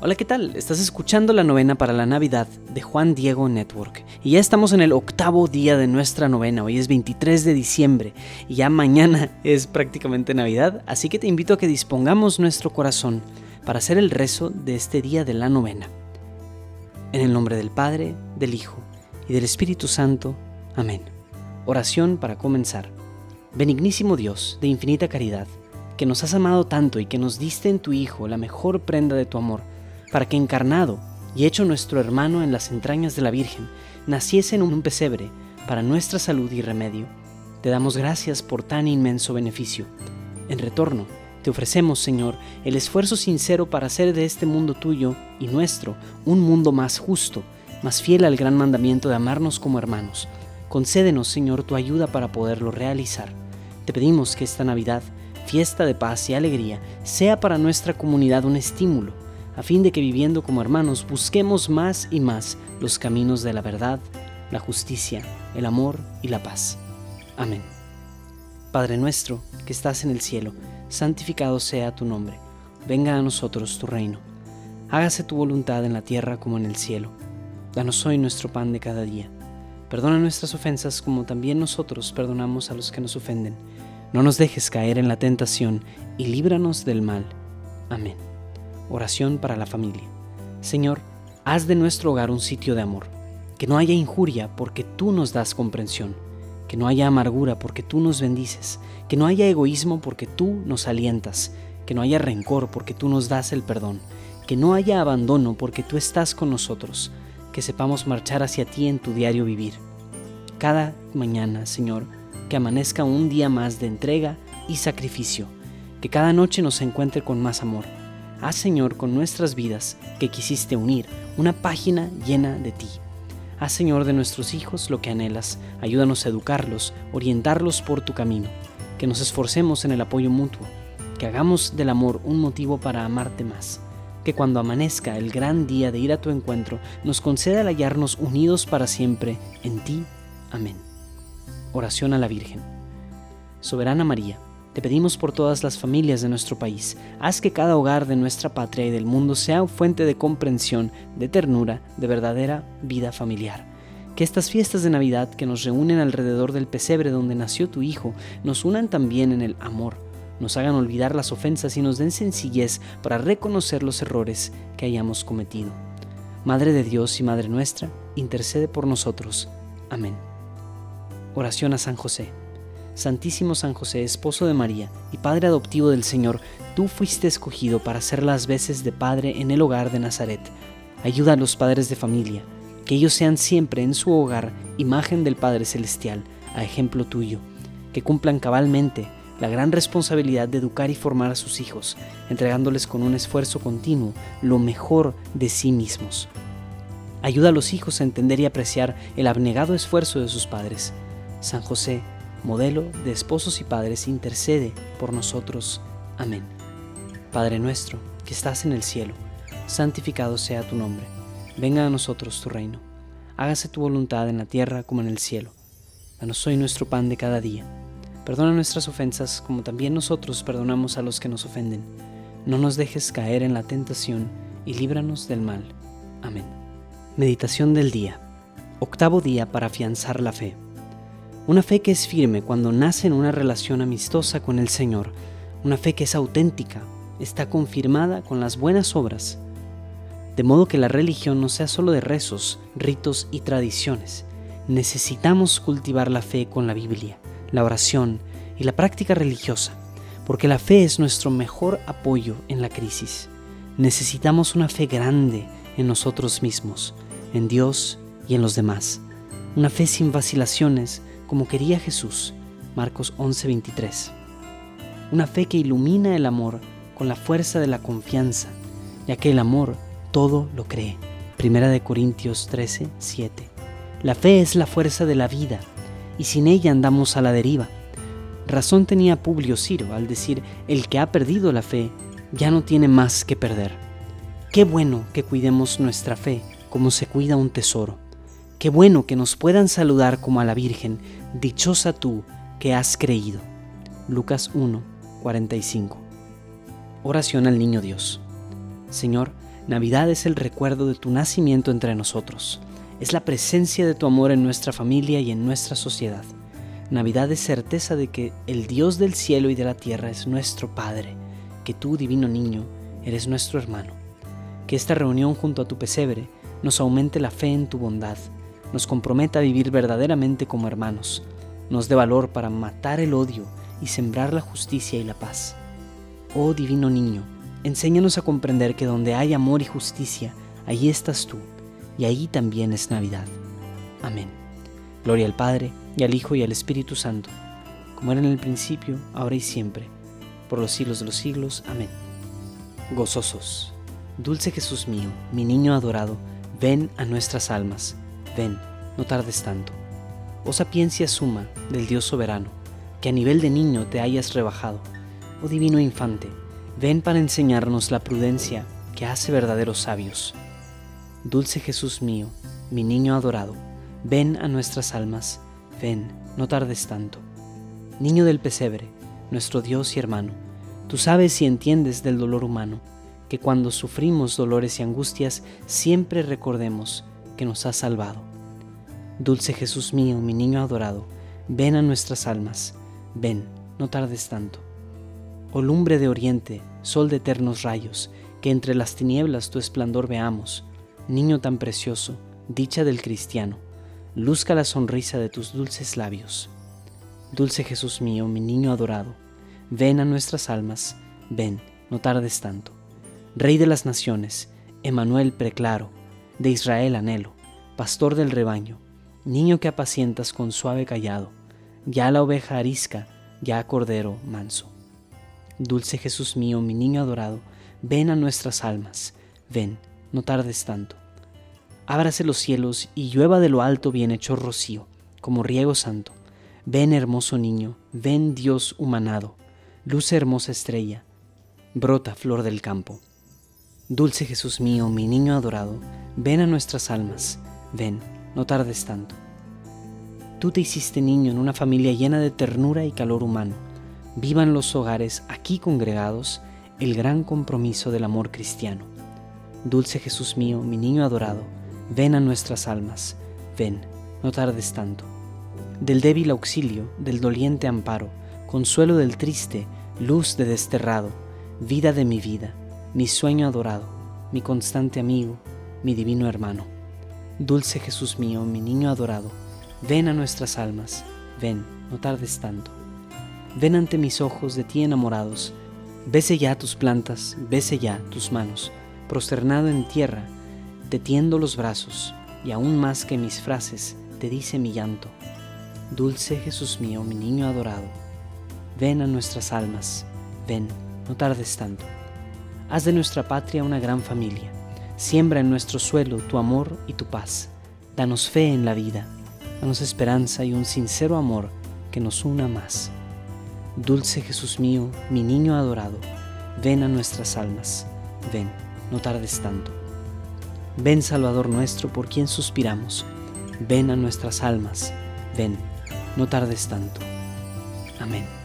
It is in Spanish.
Hola, ¿qué tal? Estás escuchando la novena para la Navidad de Juan Diego Network. Y ya estamos en el octavo día de nuestra novena. Hoy es 23 de diciembre y ya mañana es prácticamente Navidad. Así que te invito a que dispongamos nuestro corazón para hacer el rezo de este día de la novena. En el nombre del Padre, del Hijo y del Espíritu Santo. Amén. Oración para comenzar. Benignísimo Dios, de infinita caridad, que nos has amado tanto y que nos diste en tu Hijo la mejor prenda de tu amor para que encarnado y hecho nuestro hermano en las entrañas de la Virgen, naciese en un pesebre para nuestra salud y remedio. Te damos gracias por tan inmenso beneficio. En retorno, te ofrecemos, Señor, el esfuerzo sincero para hacer de este mundo tuyo y nuestro un mundo más justo, más fiel al gran mandamiento de amarnos como hermanos. Concédenos, Señor, tu ayuda para poderlo realizar. Te pedimos que esta Navidad, fiesta de paz y alegría, sea para nuestra comunidad un estímulo a fin de que viviendo como hermanos busquemos más y más los caminos de la verdad, la justicia, el amor y la paz. Amén. Padre nuestro, que estás en el cielo, santificado sea tu nombre, venga a nosotros tu reino, hágase tu voluntad en la tierra como en el cielo. Danos hoy nuestro pan de cada día. Perdona nuestras ofensas como también nosotros perdonamos a los que nos ofenden. No nos dejes caer en la tentación y líbranos del mal. Amén. Oración para la familia. Señor, haz de nuestro hogar un sitio de amor. Que no haya injuria porque tú nos das comprensión. Que no haya amargura porque tú nos bendices. Que no haya egoísmo porque tú nos alientas. Que no haya rencor porque tú nos das el perdón. Que no haya abandono porque tú estás con nosotros. Que sepamos marchar hacia ti en tu diario vivir. Cada mañana, Señor, que amanezca un día más de entrega y sacrificio. Que cada noche nos encuentre con más amor Haz, Señor, con nuestras vidas que quisiste unir una página llena de ti. Haz, Señor, de nuestros hijos lo que anhelas. Ayúdanos a educarlos, orientarlos por tu camino. Que nos esforcemos en el apoyo mutuo. Que hagamos del amor un motivo para amarte más. Que cuando amanezca el gran día de ir a tu encuentro, nos conceda el hallarnos unidos para siempre en ti. Amén. Oración a la Virgen. Soberana María, te pedimos por todas las familias de nuestro país. Haz que cada hogar de nuestra patria y del mundo sea fuente de comprensión, de ternura, de verdadera vida familiar. Que estas fiestas de Navidad que nos reúnen alrededor del pesebre donde nació tu Hijo nos unan también en el amor, nos hagan olvidar las ofensas y nos den sencillez para reconocer los errores que hayamos cometido. Madre de Dios y Madre nuestra, intercede por nosotros. Amén. Oración a San José. Santísimo San José, esposo de María y Padre adoptivo del Señor, tú fuiste escogido para ser las veces de Padre en el hogar de Nazaret. Ayuda a los padres de familia, que ellos sean siempre en su hogar imagen del Padre Celestial, a ejemplo tuyo, que cumplan cabalmente la gran responsabilidad de educar y formar a sus hijos, entregándoles con un esfuerzo continuo lo mejor de sí mismos. Ayuda a los hijos a entender y apreciar el abnegado esfuerzo de sus padres. San José, modelo de esposos y padres, intercede por nosotros. Amén. Padre nuestro, que estás en el cielo, santificado sea tu nombre. Venga a nosotros tu reino. Hágase tu voluntad en la tierra como en el cielo. Danos hoy nuestro pan de cada día. Perdona nuestras ofensas como también nosotros perdonamos a los que nos ofenden. No nos dejes caer en la tentación y líbranos del mal. Amén. Meditación del día. Octavo día para afianzar la fe. Una fe que es firme cuando nace en una relación amistosa con el Señor. Una fe que es auténtica, está confirmada con las buenas obras. De modo que la religión no sea solo de rezos, ritos y tradiciones. Necesitamos cultivar la fe con la Biblia, la oración y la práctica religiosa, porque la fe es nuestro mejor apoyo en la crisis. Necesitamos una fe grande en nosotros mismos, en Dios y en los demás. Una fe sin vacilaciones, como quería Jesús. Marcos 11:23. Una fe que ilumina el amor con la fuerza de la confianza, ya que el amor todo lo cree. Primera de Corintios 13:7. La fe es la fuerza de la vida y sin ella andamos a la deriva. Razón tenía Publio Ciro al decir, el que ha perdido la fe ya no tiene más que perder. Qué bueno que cuidemos nuestra fe como se cuida un tesoro. Qué bueno que nos puedan saludar como a la Virgen, dichosa tú que has creído. Lucas 1, 45. Oración al Niño Dios. Señor, Navidad es el recuerdo de tu nacimiento entre nosotros. Es la presencia de tu amor en nuestra familia y en nuestra sociedad. Navidad es certeza de que el Dios del cielo y de la tierra es nuestro Padre, que tú, divino niño, eres nuestro hermano. Que esta reunión junto a tu pesebre nos aumente la fe en tu bondad, nos comprometa a vivir verdaderamente como hermanos, nos dé valor para matar el odio y sembrar la justicia y la paz. Oh divino niño, enséñanos a comprender que donde hay amor y justicia, allí estás tú, y ahí también es Navidad. Amén. Gloria al Padre, y al Hijo, y al Espíritu Santo, como era en el principio, ahora y siempre, por los siglos de los siglos. Amén. Gozosos. Dulce Jesús mío, mi niño adorado, ven a nuestras almas, ven, no tardes tanto. Oh sapiencia suma del Dios soberano, que a nivel de niño te hayas rebajado. Oh divino infante, ven para enseñarnos la prudencia que hace verdaderos sabios. Dulce Jesús mío, mi niño adorado, ven a nuestras almas, ven, no tardes tanto. Niño del pesebre, nuestro Dios y hermano, tú sabes y entiendes del dolor humano, que cuando sufrimos dolores y angustias siempre recordemos que nos has salvado. Dulce Jesús mío, mi niño adorado, ven a nuestras almas, ven, no tardes tanto. Oh lumbre de oriente, sol de eternos rayos, que entre las tinieblas tu esplendor veamos, niño tan precioso, dicha del cristiano luzca la sonrisa de tus dulces labios. Dulce Jesús mío, mi niño adorado, ven a nuestras almas, ven, no tardes tanto. Rey de las naciones, Emanuel preclaro, de Israel anhelo, pastor del rebaño, niño que apacientas con suave callado, ya la oveja arisca, ya cordero manso. Dulce Jesús mío, mi niño adorado, ven a nuestras almas, ven, no tardes tanto ábrase los cielos y llueva de lo alto bien hecho rocío, como riego santo. Ven hermoso niño, ven Dios humanado, luce hermosa estrella, brota flor del campo. Dulce Jesús mío, mi niño adorado, ven a nuestras almas, ven, no tardes tanto. Tú te hiciste niño en una familia llena de ternura y calor humano. Vivan los hogares aquí congregados el gran compromiso del amor cristiano. Dulce Jesús mío, mi niño adorado, ven a nuestras almas, ven, no tardes tanto. Del débil auxilio, del doliente amparo, consuelo del triste, luz de desterrado, vida de mi vida, mi sueño adorado, mi constante amigo, mi divino hermano. Dulce Jesús mío, mi niño adorado, ven a nuestras almas, ven, no tardes tanto. Ven ante mis ojos de ti enamorados, bese ya tus plantas, bese ya tus manos, prosternado en tierra, te tiendo los brazos, y aún más que mis frases, te dice mi llanto. Dulce Jesús mío, mi niño adorado, ven a nuestras almas, ven, no tardes tanto. Haz de nuestra patria una gran familia, siembra en nuestro suelo tu amor y tu paz. Danos fe en la vida, danos esperanza y un sincero amor que nos una más. Dulce Jesús mío, mi niño adorado, ven a nuestras almas, ven, no tardes tanto. Ven Salvador nuestro por quien suspiramos, ven a nuestras almas, ven, no tardes tanto. Amén.